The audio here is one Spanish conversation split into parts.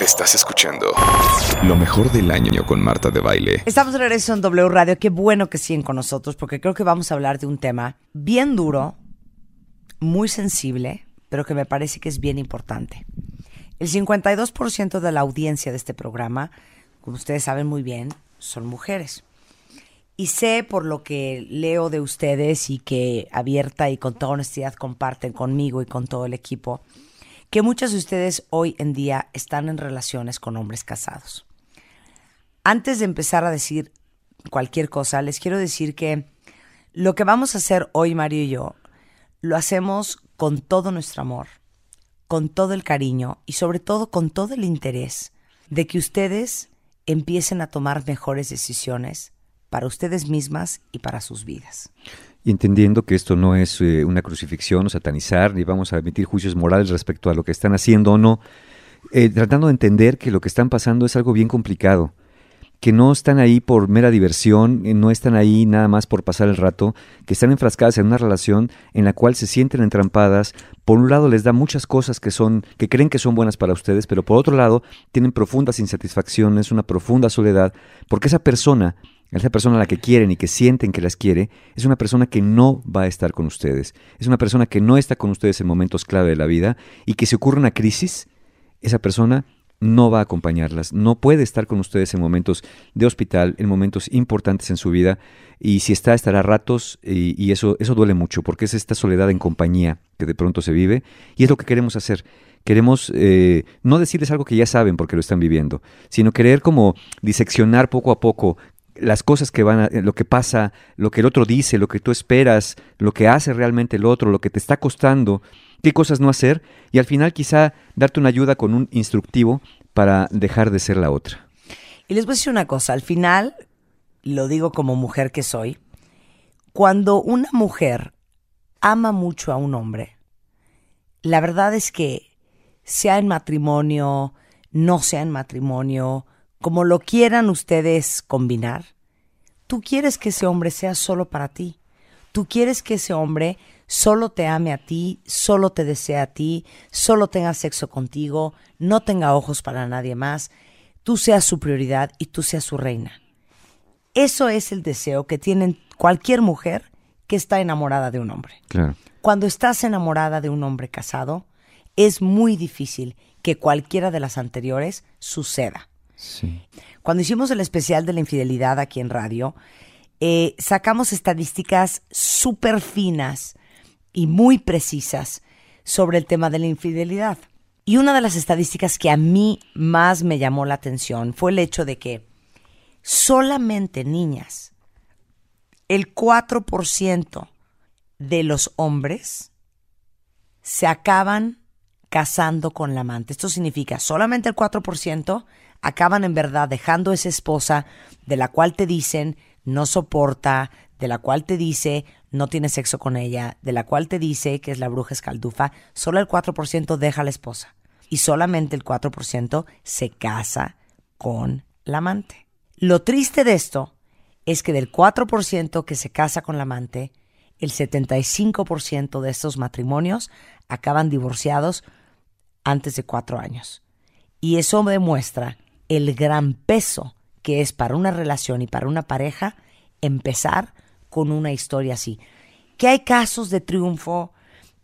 Estás escuchando lo mejor del año con Marta de Baile. Estamos de regreso en W Radio. Qué bueno que siguen con nosotros porque creo que vamos a hablar de un tema bien duro, muy sensible, pero que me parece que es bien importante. El 52% de la audiencia de este programa, como ustedes saben muy bien, son mujeres. Y sé por lo que leo de ustedes y que abierta y con toda honestidad comparten conmigo y con todo el equipo, que muchas de ustedes hoy en día están en relaciones con hombres casados. Antes de empezar a decir cualquier cosa, les quiero decir que lo que vamos a hacer hoy, Mario y yo, lo hacemos con todo nuestro amor, con todo el cariño y sobre todo con todo el interés de que ustedes empiecen a tomar mejores decisiones para ustedes mismas y para sus vidas entendiendo que esto no es eh, una crucifixión o satanizar, ni vamos a emitir juicios morales respecto a lo que están haciendo o no, eh, tratando de entender que lo que están pasando es algo bien complicado, que no están ahí por mera diversión, eh, no están ahí nada más por pasar el rato, que están enfrascadas en una relación en la cual se sienten entrampadas. Por un lado les da muchas cosas que son que creen que son buenas para ustedes, pero por otro lado tienen profundas insatisfacciones, una profunda soledad, porque esa persona esa persona a la que quieren y que sienten que las quiere, es una persona que no va a estar con ustedes. Es una persona que no está con ustedes en momentos clave de la vida y que si ocurre una crisis, esa persona no va a acompañarlas, no puede estar con ustedes en momentos de hospital, en momentos importantes en su vida, y si está, estará ratos, y, eso, eso duele mucho, porque es esta soledad en compañía que de pronto se vive, y es lo que queremos hacer. Queremos eh, no decirles algo que ya saben porque lo están viviendo, sino querer como diseccionar poco a poco las cosas que van a, lo que pasa, lo que el otro dice, lo que tú esperas, lo que hace realmente el otro, lo que te está costando, qué cosas no hacer y al final quizá darte una ayuda con un instructivo para dejar de ser la otra. Y les voy a decir una cosa, al final, lo digo como mujer que soy, cuando una mujer ama mucho a un hombre, la verdad es que sea en matrimonio, no sea en matrimonio, como lo quieran ustedes combinar, tú quieres que ese hombre sea solo para ti. Tú quieres que ese hombre solo te ame a ti, solo te desea a ti, solo tenga sexo contigo, no tenga ojos para nadie más, tú seas su prioridad y tú seas su reina. Eso es el deseo que tiene cualquier mujer que está enamorada de un hombre. Cuando estás enamorada de un hombre casado, es muy difícil que cualquiera de las anteriores suceda. Cuando hicimos el especial de la infidelidad aquí en radio, eh, sacamos estadísticas súper finas y muy precisas sobre el tema de la infidelidad. Y una de las estadísticas que a mí más me llamó la atención fue el hecho de que solamente niñas, el 4% de los hombres se acaban casando con la amante. Esto significa solamente el 4% acaban en verdad dejando esa esposa de la cual te dicen no soporta, de la cual te dice no tiene sexo con ella, de la cual te dice que es la bruja escaldufa, solo el 4% deja a la esposa y solamente el 4% se casa con la amante. Lo triste de esto es que del 4% que se casa con la amante, el 75% de estos matrimonios acaban divorciados antes de cuatro años. Y eso demuestra el gran peso que es para una relación y para una pareja empezar con una historia así. Que hay casos de triunfo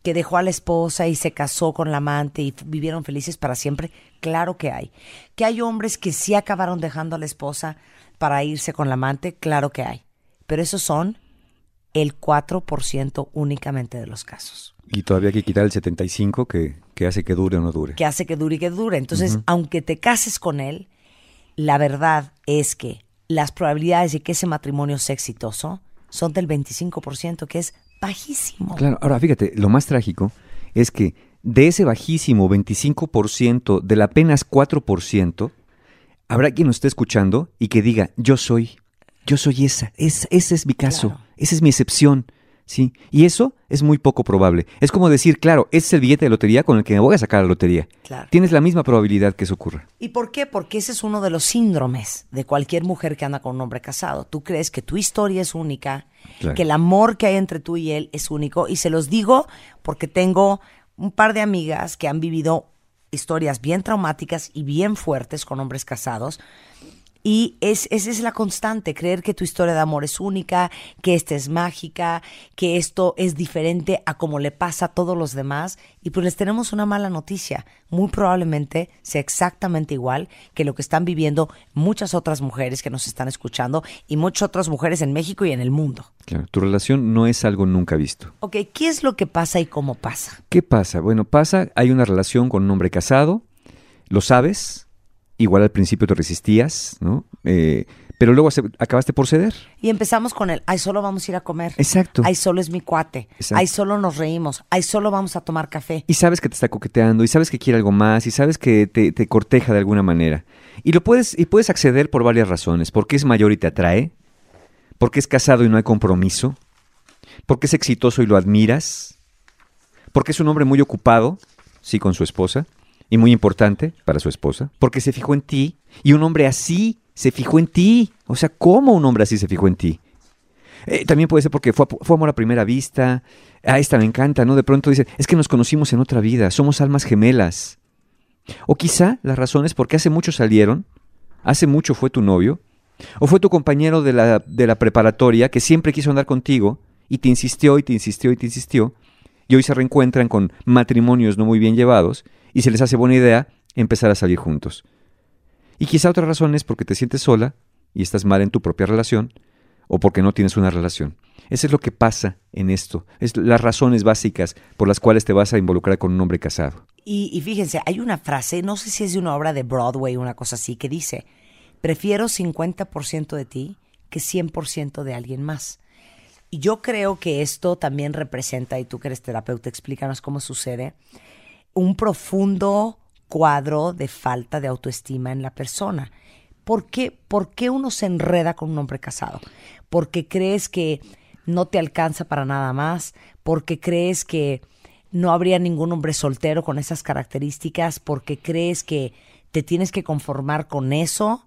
que dejó a la esposa y se casó con la amante y vivieron felices para siempre, claro que hay. Que hay hombres que sí acabaron dejando a la esposa para irse con la amante, claro que hay. Pero esos son el 4% únicamente de los casos. Y todavía hay que quitar el 75% que, que hace que dure o no dure. Que hace que dure y que dure. Entonces, aunque te cases con él, la verdad es que las probabilidades de que ese matrimonio sea exitoso son del 25%, que es bajísimo. Claro, ahora fíjate, lo más trágico es que de ese bajísimo 25%, del apenas 4%, habrá quien nos esté escuchando y que diga, yo soy, yo soy esa, ese es mi caso, esa es mi excepción. ¿Sí? Y eso es muy poco probable. Es como decir, claro, ese es el billete de lotería con el que me voy a sacar la lotería. Tienes la misma probabilidad que eso ocurra. ¿Y por qué? Porque ese es uno de los síndromes de cualquier mujer que anda con un hombre casado. Tú crees que tu historia es única, que el amor que hay entre tú y él es único. Y se los digo porque tengo un par de amigas que han vivido historias bien traumáticas y bien fuertes con hombres casados. Y es, esa es la constante, creer que tu historia de amor es única, que esta es mágica, que esto es diferente a como le pasa a todos los demás. Y pues les tenemos una mala noticia. Muy probablemente sea exactamente igual que lo que están viviendo muchas otras mujeres que nos están escuchando y muchas otras mujeres en México y en el mundo. Claro, tu relación no es algo nunca visto. Ok, ¿qué es lo que pasa y cómo pasa? ¿Qué pasa? Bueno, pasa, hay una relación con un hombre casado, lo sabes, igual al principio te resistías, ¿no? Eh, pero luego acabaste por ceder. Y empezamos con el, ay, solo vamos a ir a comer. Exacto. Ay, solo es mi cuate. Exacto. Ay, solo nos reímos. Ay, solo vamos a tomar café. Y sabes que te está coqueteando, y sabes que quiere algo más, y sabes que te, te corteja de alguna manera. Y lo puedes, y puedes acceder por varias razones. Porque es mayor y te atrae, porque es casado y no hay compromiso, porque es exitoso y lo admiras, porque es un hombre muy ocupado, sí, con su esposa, y muy importante para su esposa, porque se fijó en ti, y un hombre así se fijó en ti. O sea, ¿cómo un hombre así se fijó en ti? Eh, también puede ser porque fue, fue amor a primera vista. A esta me encanta, ¿no? De pronto dice, es que nos conocimos en otra vida, somos almas gemelas. O quizá la razón es porque hace mucho salieron, hace mucho fue tu novio, o fue tu compañero de la, de la preparatoria que siempre quiso andar contigo y te insistió y te insistió y te insistió, y hoy se reencuentran con matrimonios no muy bien llevados y se les hace buena idea empezar a salir juntos. Y quizá otra razón es porque te sientes sola y estás mal en tu propia relación, o porque no tienes una relación. Eso es lo que pasa en esto. Es las razones básicas por las cuales te vas a involucrar con un hombre casado. Y, y fíjense, hay una frase, no sé si es de una obra de Broadway o una cosa así, que dice, prefiero 50% de ti que 100% de alguien más. Y yo creo que esto también representa, y tú que eres terapeuta, explícanos cómo sucede, un profundo cuadro de falta de autoestima en la persona. ¿Por qué, ¿Por qué uno se enreda con un hombre casado? Porque crees que no te alcanza para nada más, porque crees que no habría ningún hombre soltero con esas características, porque crees que te tienes que conformar con eso.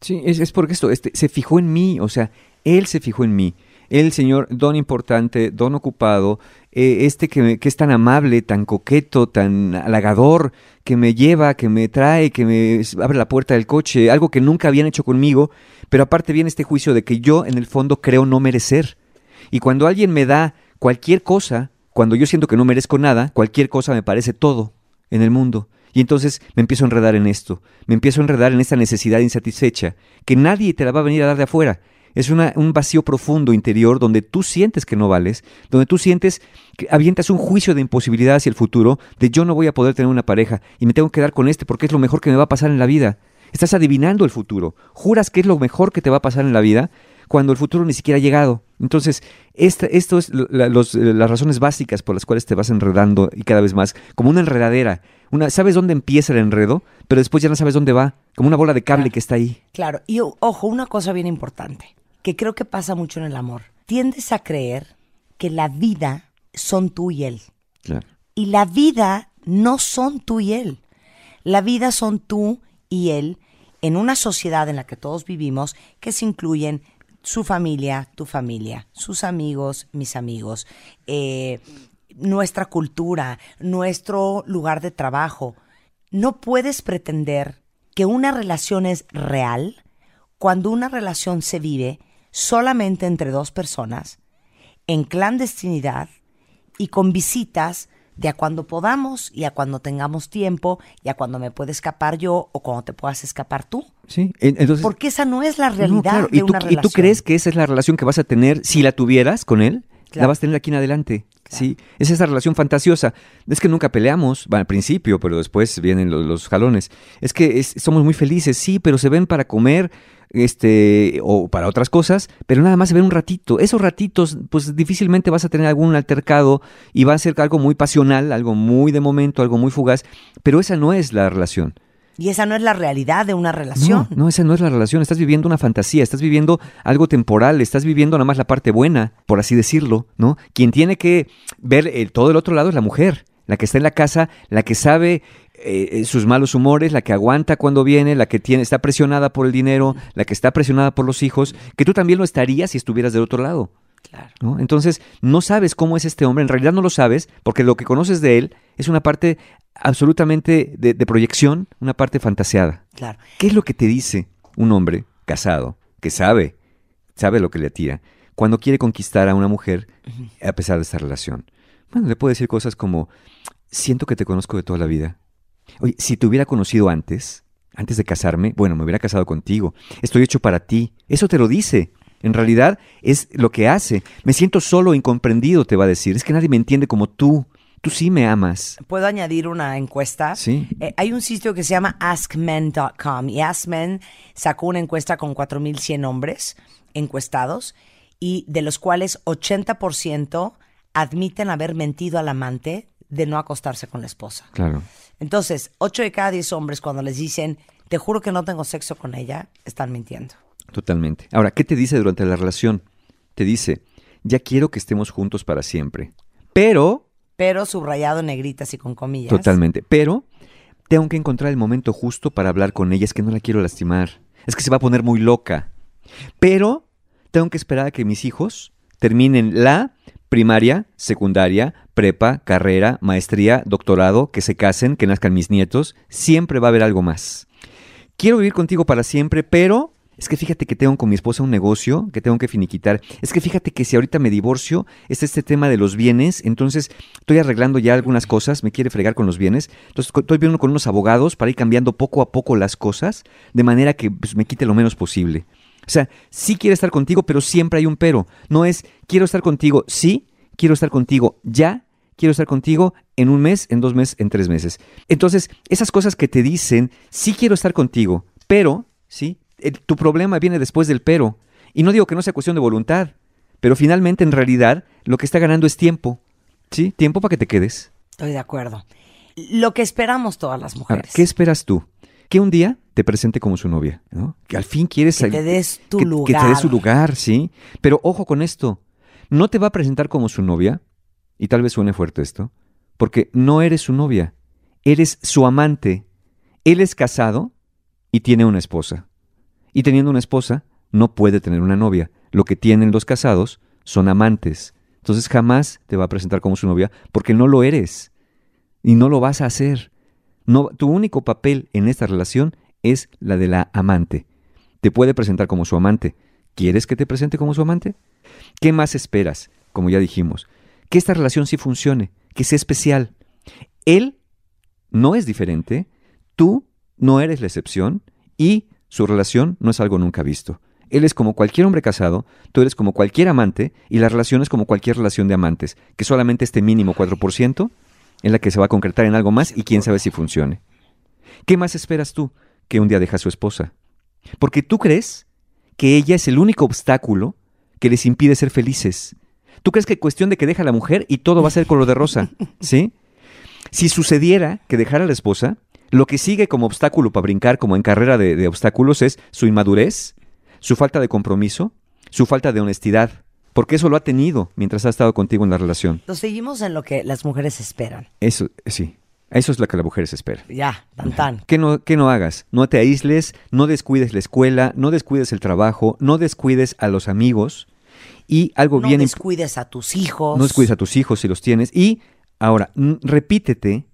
Sí, es, es porque esto, este, se fijó en mí, o sea, él se fijó en mí. El señor, don importante, don ocupado, eh, este que, me- que es tan amable, tan coqueto, tan halagador, que me lleva, que me trae, que me abre la puerta del coche, algo que nunca habían hecho conmigo, pero aparte viene este juicio de que yo en el fondo creo no merecer. Y cuando alguien me da cualquier cosa, cuando yo siento que no merezco nada, cualquier cosa me parece todo en el mundo. Y entonces me empiezo a enredar en esto, me empiezo a enredar en esta necesidad insatisfecha, que nadie te la va a venir a dar de afuera. Es una- un vacío profundo interior donde tú sientes que no vales, donde tú sientes que avientas un juicio de imposibilidad hacia el futuro, de yo no voy a poder tener una pareja y me tengo que dar con este porque es lo mejor que me va a pasar en la vida. Estás adivinando el futuro, juras que es lo mejor que te va a pasar en la vida cuando el futuro ni siquiera ha llegado. Entonces, esta, esto es la- los, eh, las razones básicas por las cuales te vas enredando y cada vez más, como una enredadera. Una, sabes dónde empieza el enredo, pero después ya no sabes dónde va, como una bola de cable Claro. que está ahí. Claro, y ojo, una cosa bien importante, que creo que pasa mucho en el amor. Tiendes a creer que la vida son tú y él. Claro. Y la vida no son tú y él. La vida son tú y él en una sociedad en la que todos vivimos, que se incluyen su familia, tu familia, sus amigos, mis amigos, eh, nuestra cultura, nuestro lugar de trabajo. No puedes pretender que una relación es real cuando una relación se vive solamente entre dos personas, en clandestinidad y con visitas de a cuando podamos y a cuando tengamos tiempo y a cuando me pueda escapar yo o cuando te puedas escapar tú. Sí, en- entonces... Porque esa no es la No, realidad claro. de ¿Y, tú, una y relación. tú crees que esa es la relación que vas a tener si la tuvieras con él? La vas a tener aquí en adelante. Sí, es esa relación fantasiosa. Es que nunca peleamos, bueno, al principio, pero después vienen los, los jalones. Es que es- somos muy felices, sí, pero se ven para comer, este, o para otras cosas, pero nada más se ven un ratito. Esos ratitos, pues difícilmente vas a tener algún altercado y va a ser algo muy pasional, algo muy de momento, algo muy fugaz, pero esa no es la relación. Y esa no es la realidad de una relación. No, no, esa no es la relación. Estás viviendo una fantasía, estás viviendo algo temporal, estás viviendo nada más la parte buena, por así decirlo, ¿no? Quien tiene que ver el- todo el otro lado es la mujer, la que está en la casa, la que sabe eh, eh, sus malos humores, la que aguanta cuando viene, la que tiene, está presionada por el dinero, la que está presionada por los hijos, que tú también lo estarías si estuvieras del otro lado. Claro. ¿no? Entonces, no sabes cómo es este hombre, en realidad no lo sabes, porque lo que conoces de él es una parte absolutamente de, de proyección, una parte fantaseada. Claro. ¿Qué es lo que te dice un hombre casado que sabe, sabe lo que le atira, cuando quiere conquistar a una mujer a pesar de esta relación? Bueno, le puede decir cosas como, siento que te conozco de toda la vida. Oye, si te hubiera conocido antes, antes de casarme, bueno, me hubiera casado contigo. Estoy hecho para ti. Eso te lo dice. En realidad es lo que hace. Me siento solo, incomprendido, te va a decir. Es que nadie me entiende como tú. Tú sí me amas. ¿Puedo añadir una encuesta? Sí. Eh, hay un sitio que se llama askmen.com y Askmen sacó una encuesta con 4.100 hombres encuestados y de los cuales 80% admiten haber mentido al amante de no acostarse con la esposa. Claro. Entonces, 8 de cada 10 hombres cuando les dicen, te juro que no tengo sexo con ella, están mintiendo. Totalmente. Ahora, ¿qué te dice durante la relación? Te dice, ya quiero que estemos juntos para siempre. Pero, Pero subrayado negritas y con comillas. totalmente, pero tengo que encontrar el momento justo para hablar con ella. Es que no la quiero lastimar. Es que se va a poner muy loca. Pero tengo que esperar a que mis hijos terminen la primaria, secundaria, prepa, carrera, maestría, doctorado, que se casen, que nazcan mis nietos. Siempre va a haber algo más. Quiero vivir contigo para siempre, pero es que fíjate que tengo con mi esposa un negocio que tengo que finiquitar. Es que fíjate que si ahorita me divorcio, es este tema de los bienes, entonces estoy arreglando ya algunas cosas, me quiere fregar con los bienes. Entonces estoy viendo con unos abogados para ir cambiando poco a poco las cosas, de manera que pues, me quite lo menos posible. O sea, sí quiere estar contigo, pero siempre hay un pero. No es quiero estar contigo, sí, quiero estar contigo ya, quiero estar contigo en un mes, en dos meses, en tres meses. Entonces, esas cosas que te dicen, sí quiero estar contigo, pero, sí, tu problema viene después del pero. Y no digo que no sea cuestión de voluntad, pero finalmente, en realidad, lo que está ganando es tiempo. ¿Sí? Tiempo para que te quedes. Estoy de acuerdo. Lo que esperamos todas las Ahora, mujeres. ¿qué esperas tú? Que un día te presente como su novia, ¿no? Que al fin quieres Que te des tu que, que te lugar. dé su lugar, sí. Pero ojo con esto. No te va a presentar como su novia, y tal vez suene fuerte esto, porque no eres su novia, eres su amante. Él es casado y tiene una esposa. Y teniendo una esposa, no puede tener una novia. Lo que tienen los casados son amantes. Entonces jamás te va a presentar como su novia porque no lo eres. Y no lo vas a hacer. Tu único papel en esta relación es la de la amante. Te puede presentar como su amante. ¿Quieres que te presente como su amante? ¿Qué más esperas? Como ya dijimos, que esta relación sí funcione, que sea especial. Él no es diferente, tú no eres la excepción y su relación no es algo nunca visto. Él es como cualquier hombre casado, tú eres como cualquier amante y la relación es como cualquier relación de amantes, que solamente este mínimo 4% en la que se va a concretar en algo más y quién sabe si funcione. ¿Qué más esperas tú que un día deja a su esposa? Porque tú crees que ella es el único obstáculo que les impide ser felices. ¿Tú crees que cuestión de que deja a la mujer y todo va a ser color de rosa? ¿Sí? Si sucediera que dejara a la esposa, lo que sigue como obstáculo para brincar, como en carrera de, de obstáculos, es su inmadurez, su falta de compromiso, su falta de honestidad, porque eso lo ha tenido mientras ha estado contigo en la relación. Nos seguimos en lo que las mujeres esperan. Eso, sí, eso es lo que la mujer se espera. Ya, tan tan. ¿Qué no, qué no hagas? No te aísles, no descuides la escuela, no descuides el trabajo, no descuides a los amigos y algo No bien imp- descuides a tus hijos. no descuides a tus hijos si los tienes. Y ahora, repítete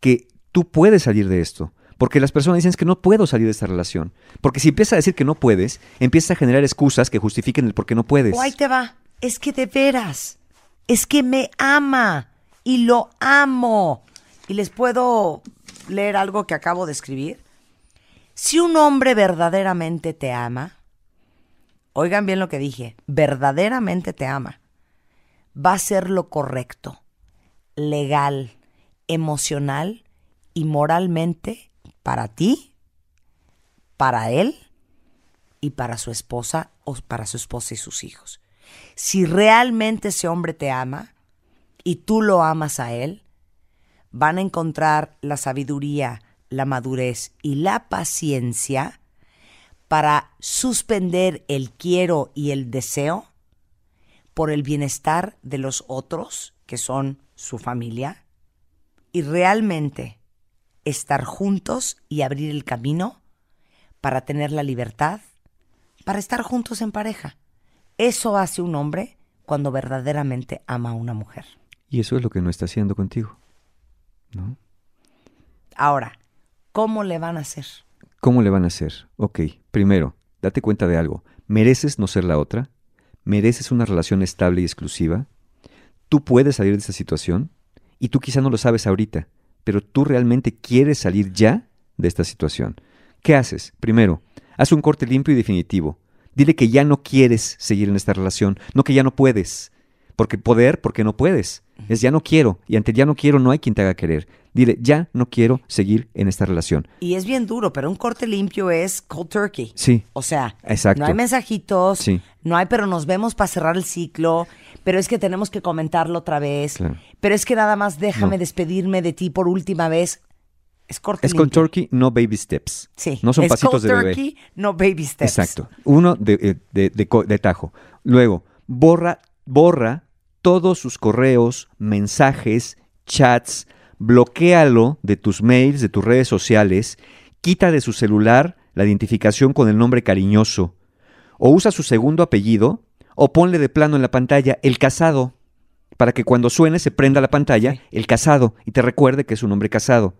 que tú puedes salir de esto. Porque las personas dicen "Es que no puedo salir de esta relación. Porque si empiezas a decir que no puedes, empiezas a generar excusas que justifiquen el por qué no puedes. O ahí te va. Es que de veras. Es que me ama. Y lo amo. Y les puedo leer algo que acabo de escribir. Si un hombre verdaderamente te ama, oigan bien lo que dije, verdaderamente te ama, va a ser lo correcto, legal, emocional y moralmente para ti, para él y para su esposa o para su esposa y sus hijos. Si realmente ese hombre te ama y tú lo amas a él, van a encontrar la sabiduría, la madurez y la paciencia para suspender el quiero y el deseo por el bienestar de los otros, que son su familia, y realmente estar juntos y abrir el camino para tener la libertad, para estar juntos en pareja. Eso hace un hombre cuando verdaderamente ama a una mujer. Y eso es lo que no está haciendo contigo. ¿no? Ahora, ¿cómo le van a hacer? ¿Cómo le van a hacer? Ok, primero, date cuenta de algo. ¿Mereces no ser la otra? ¿Mereces una relación estable y exclusiva? ¿Tú puedes salir de esta situación? Y tú quizá no lo sabes ahorita, pero tú realmente quieres salir ya de esta situación. ¿Qué haces? Primero, haz un corte limpio y definitivo. Dile que ya no quieres seguir en esta relación, no que ya no puedes. Porque poder, porque no puedes. Es ya no quiero. Y ante ya no quiero no hay quien te haga querer. Dile, ya no quiero seguir en esta relación. Y es bien duro, pero un corte limpio es cold turkey. Sí. O sea, Exacto. no hay mensajitos, Sí. no hay, pero nos vemos para cerrar el ciclo, pero es que tenemos que comentarlo otra vez, Claro. pero es que nada más déjame No. despedirme de ti por última vez. Es corte Es con turkey, no baby steps. Sí. No son es pasitos de bebé. turkey, no baby steps. Exacto. Uno de, eh, de- de co- de tajo. Luego, borra, borra todos sus correos, mensajes, chats, bloquéalo de tus mails, de tus redes sociales, quita de su celular la identificación con el nombre cariñoso, o usa su segundo apellido, o ponle de plano en la pantalla el casado, para que cuando suene se prenda la pantalla Sí. el casado y te recuerde que es un hombre casado.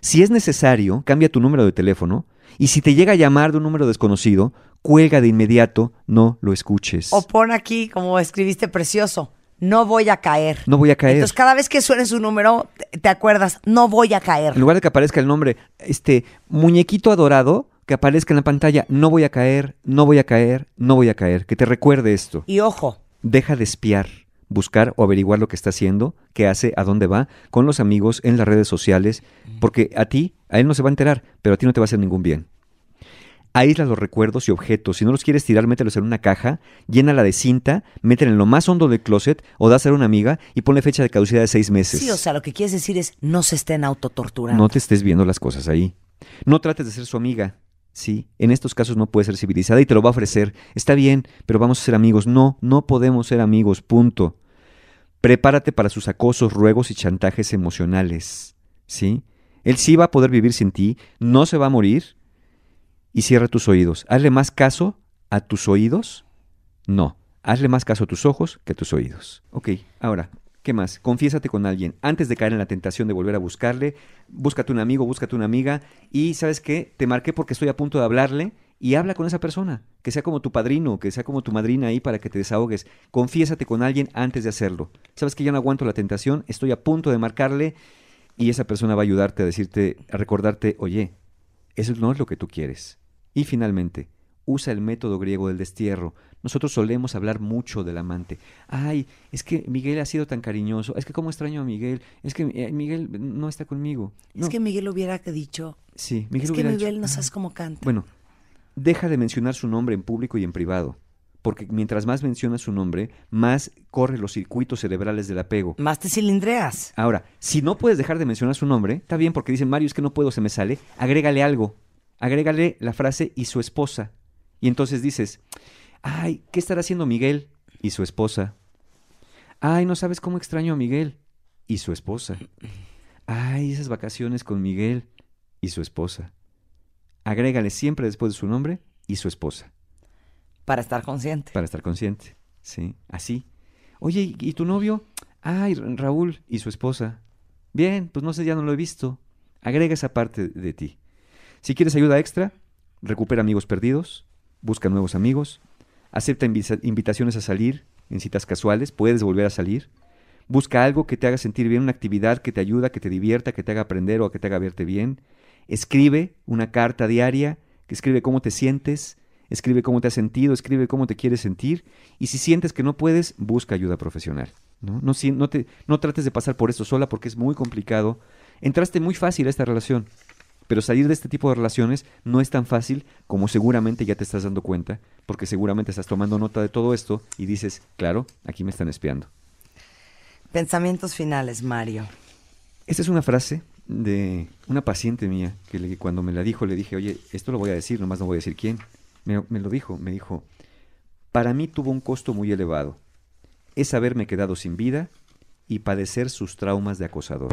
Si es necesario, cambia tu número de teléfono y si te llega a llamar de un número desconocido, cuelga de inmediato, no lo escuches. O pon aquí, como escribiste precioso, no voy a caer. No voy a caer. Entonces, cada vez que suene su número, te- te acuerdas, no voy a caer. En lugar de que aparezca el nombre, este muñequito adorado, que aparezca en la pantalla, no voy a caer, no voy a caer, no voy a caer. Que te recuerde esto. Y ojo, Deja de espiar, buscar o averiguar lo que está haciendo, qué hace, a dónde va, con los amigos, en las redes sociales, porque a ti, a él no se va a enterar, pero a ti no te va a hacer ningún bien. Aísla los recuerdos y objetos. Si no los quieres tirar, mételos en una caja, llénala de cinta, métela en lo más hondo del closet o dásela a una amiga y ponle fecha de caducidad de seis meses. sí, o sea, lo que quieres decir es, no se estén autotorturando. No te estés viendo las cosas ahí. No trates de ser su amiga. Sí, en estos casos no puede ser civilizada y te lo va a ofrecer. Está bien, pero vamos a ser amigos. No, no podemos ser amigos, punto. Prepárate para sus acosos, ruegos y chantajes emocionales. ¿Sí? Él sí va a poder vivir sin ti, no se va a morir. Y cierra tus oídos. Hazle más caso a tus oídos. No, hazle más caso a tus ojos que a tus oídos. Ok, ahora, ¿qué más? Confiésate con alguien. Antes de caer en la tentación de volver a buscarle, búscate un amigo, búscate una amiga. Y ¿sabes qué? Te marqué porque estoy a punto de hablarle. Y habla con esa persona, que sea como tu padrino, que sea como tu madrina ahí para que te desahogues. Confiésate con alguien antes de hacerlo. Sabes que ya no aguanto la tentación, estoy a punto de marcarle y esa persona va a ayudarte a decirte, a recordarte, oye, eso no es lo que tú quieres. Y finalmente, usa el método griego del destierro. Nosotros solemos hablar mucho del amante. Ay, es que Miguel ha sido tan cariñoso. Es que cómo extraño a Miguel. Es que eh, Miguel no está conmigo. Es No, que Miguel hubiera dicho, sí, Miguel es que dicho, Miguel no sabes cómo canta. Bueno, deja de mencionar su nombre en público y en privado. Porque mientras más mencionas su nombre, más corre los circuitos cerebrales del apego. Más te cilindreas. Ahora, si no puedes dejar de mencionar su nombre, está bien porque dice Mario, es que no puedo, se me sale, agrégale algo. Agrégale la frase y su esposa. Y entonces dices, ay, ¿qué estará haciendo Miguel? Y su esposa. Ay, no sabes cómo extraño a Miguel. Y su esposa. Ay, esas vacaciones con Miguel. Y su esposa. Agrégale siempre después de su nombre y su esposa Para estar consciente. para estar consciente. Sí, así. Oye, ¿y tu novio? Ay, Ra- Raúl y su esposa. Bien, pues no sé, ya no lo he visto. Agrega esa parte de ti. Si quieres ayuda extra, recupera amigos perdidos, busca nuevos amigos, acepta invitaciones a salir en citas casuales, puedes volver a salir. Busca algo que te haga sentir bien, una actividad que te ayuda, que te divierta, que te haga aprender o que te haga verte bien. Escribe una carta diaria que escribe cómo te sientes, escribe cómo te has sentido, escribe cómo te quieres sentir y si sientes que no puedes, busca ayuda profesional. No, no trates de pasar por esto sola porque es muy complicado. Entraste muy fácil a esta relación, pero salir de este tipo de relaciones no es tan fácil como seguramente ya te estás dando cuenta, porque seguramente estás tomando nota de todo esto y dices, claro, aquí me están espiando. Pensamientos finales, Mario. Esta es una frase de una paciente mía que le- cuando me la dijo le dije, oye, esto lo voy a decir, nomás no voy a decir quién. Me, me lo dijo, me dijo, para mí tuvo un costo muy elevado. Es haberme quedado sin vida y padecer sus traumas de acosador.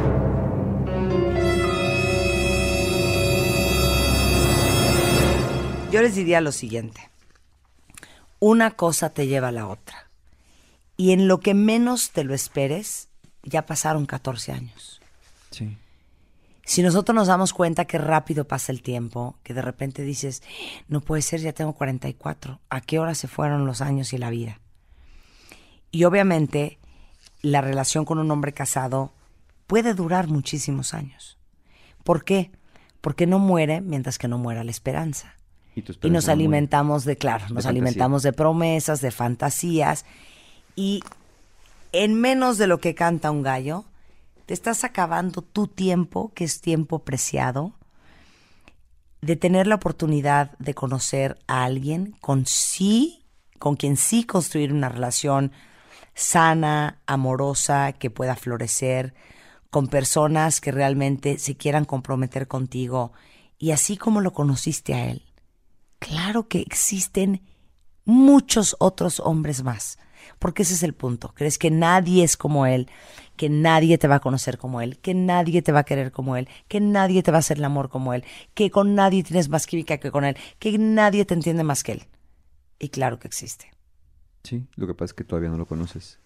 Yo les diría lo siguiente. Una cosa te lleva a la otra. Y en lo que menos te lo esperes, ya pasaron 14 años. Sí. Si nosotros nos damos cuenta que rápido pasa el tiempo, que de repente dices, no puede ser, ya tengo 44, ¿a qué hora se fueron los años y la vida? Y obviamente la relación con un hombre casado puede durar muchísimos años. ¿Por qué? Porque no muere mientras que no muera la esperanza. Y, nos alimentamos de, claro, nos fantasía. alimentamos de promesas, de fantasías. Y en menos de lo que canta un gallo, te estás acabando tu tiempo, que es tiempo preciado, de tener la oportunidad de conocer a alguien con sí, con quien sí construir una relación sana, amorosa, que pueda florecer, con personas que realmente se quieran comprometer contigo. Y así como lo conociste a él, claro que existen muchos otros hombres más. Porque ese es el punto. Crees que nadie es como él, que nadie te va a conocer como él, que nadie te va a querer como él, que nadie te va a hacer el amor como él, que con nadie tienes más química que con él, que nadie te entiende más que él. Y claro que existe. Sí, lo que pasa es que todavía no lo conoces.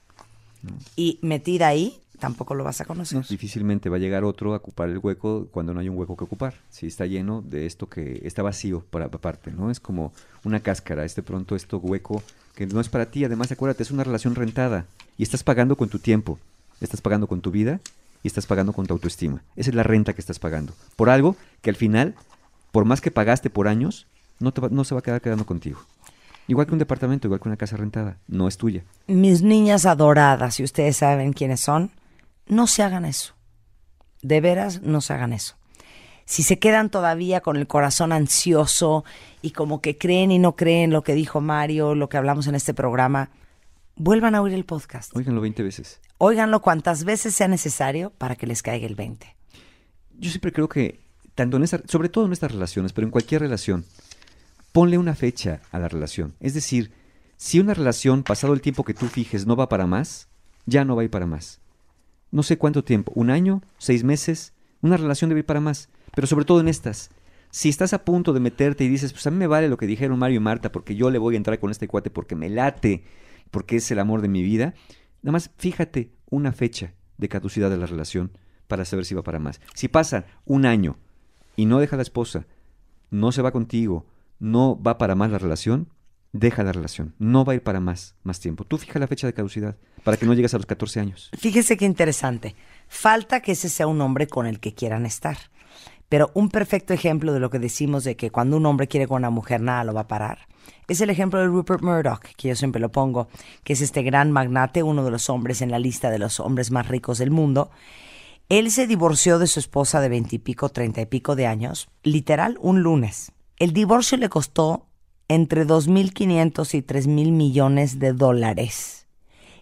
Y metida ahí, tampoco lo vas a conocer. No, difícilmente va a llegar otro a ocupar el hueco cuando no hay un hueco que ocupar. Si está lleno de esto que está vacío para aparte, ¿no? Es como una cáscara, este pronto esto hueco que no es para ti. Además, acuérdate, es una relación rentada y estás pagando con tu tiempo, estás pagando con tu vida y estás pagando con tu autoestima. Esa es la renta que estás pagando por algo que al final, por más que pagaste por años, no, te va- no se va a quedar quedando contigo. Igual que un departamento, igual que una casa rentada, no es tuya. Mis niñas adoradas, si ustedes saben quiénes son, no se hagan eso. De veras, no se hagan eso. Si se quedan todavía con el corazón ansioso y como que creen y no creen lo que dijo Mario, lo que hablamos en este programa, vuelvan a oír el podcast. Óiganlo 20 veces. Óiganlo cuantas veces sea necesario para que les caiga el 20. Yo siempre creo que, tanto en esta, sobre todo en estas relaciones, pero en cualquier relación, ponle una fecha a la relación. Es decir, si una relación, pasado el tiempo que tú fijes, no va para más, ya no va a ir para más. No sé cuánto tiempo, un año, seis meses, una relación debe ir para más. Pero sobre todo en estas. Si estás a punto de meterte y dices, pues a mí me vale lo que dijeron Mario y Marta, porque yo le voy a entrar con este cuate porque me late, porque es el amor de mi vida, nada más fíjate una fecha de caducidad de la relación para saber si va para más. Si pasa un año y no deja la esposa, no se va contigo, no va para más la relación, deja la relación. No va a ir para más, más tiempo. Tú fija la fecha de caducidad para que no llegues a los 14 años. Fíjese qué interesante. Falta que ese sea un hombre con el que quieran estar. Pero un perfecto ejemplo de lo que decimos de que cuando un hombre quiere con una mujer nada lo va a parar es el ejemplo de Rupert Murdoch, que yo siempre lo pongo, que es este gran magnate, uno de los hombres en la lista de los hombres más ricos del mundo. Él se divorció de su esposa de veintipico, treinta y pico de años, literal un lunes. El divorcio le costó entre 2.500 y 3.000 millones de dólares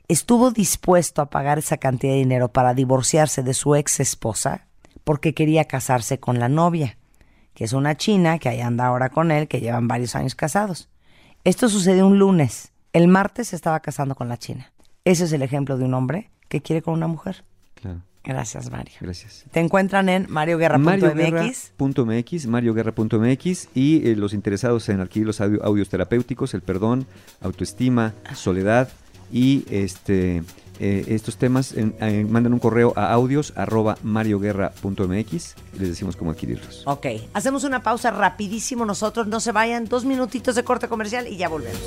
estuvo dispuesto a pagar esa cantidad de dinero para divorciarse de su ex esposa porque quería casarse con la novia, que es una china que ahí anda ahora con él, que llevan varios años casados. Esto sucedió un lunes. El martes se estaba casando con la china. Ese es el ejemplo de un hombre que quiere con una mujer. Claro, Gracias, Mario. gracias. Te encuentran en marioguerra.mx. MarioGuerra.mx, MarioGuerra.mx y eh, los interesados en adquirir los audio- audios terapéuticos, el perdón, autoestima, soledad y este eh, estos temas, en- eh, mandan un correo a audios arroba marioguerra.mx y les decimos cómo adquirirlos. Ok, hacemos una pausa rapidísimo nosotros, no se vayan, dos minutitos de corte comercial y ya volvemos.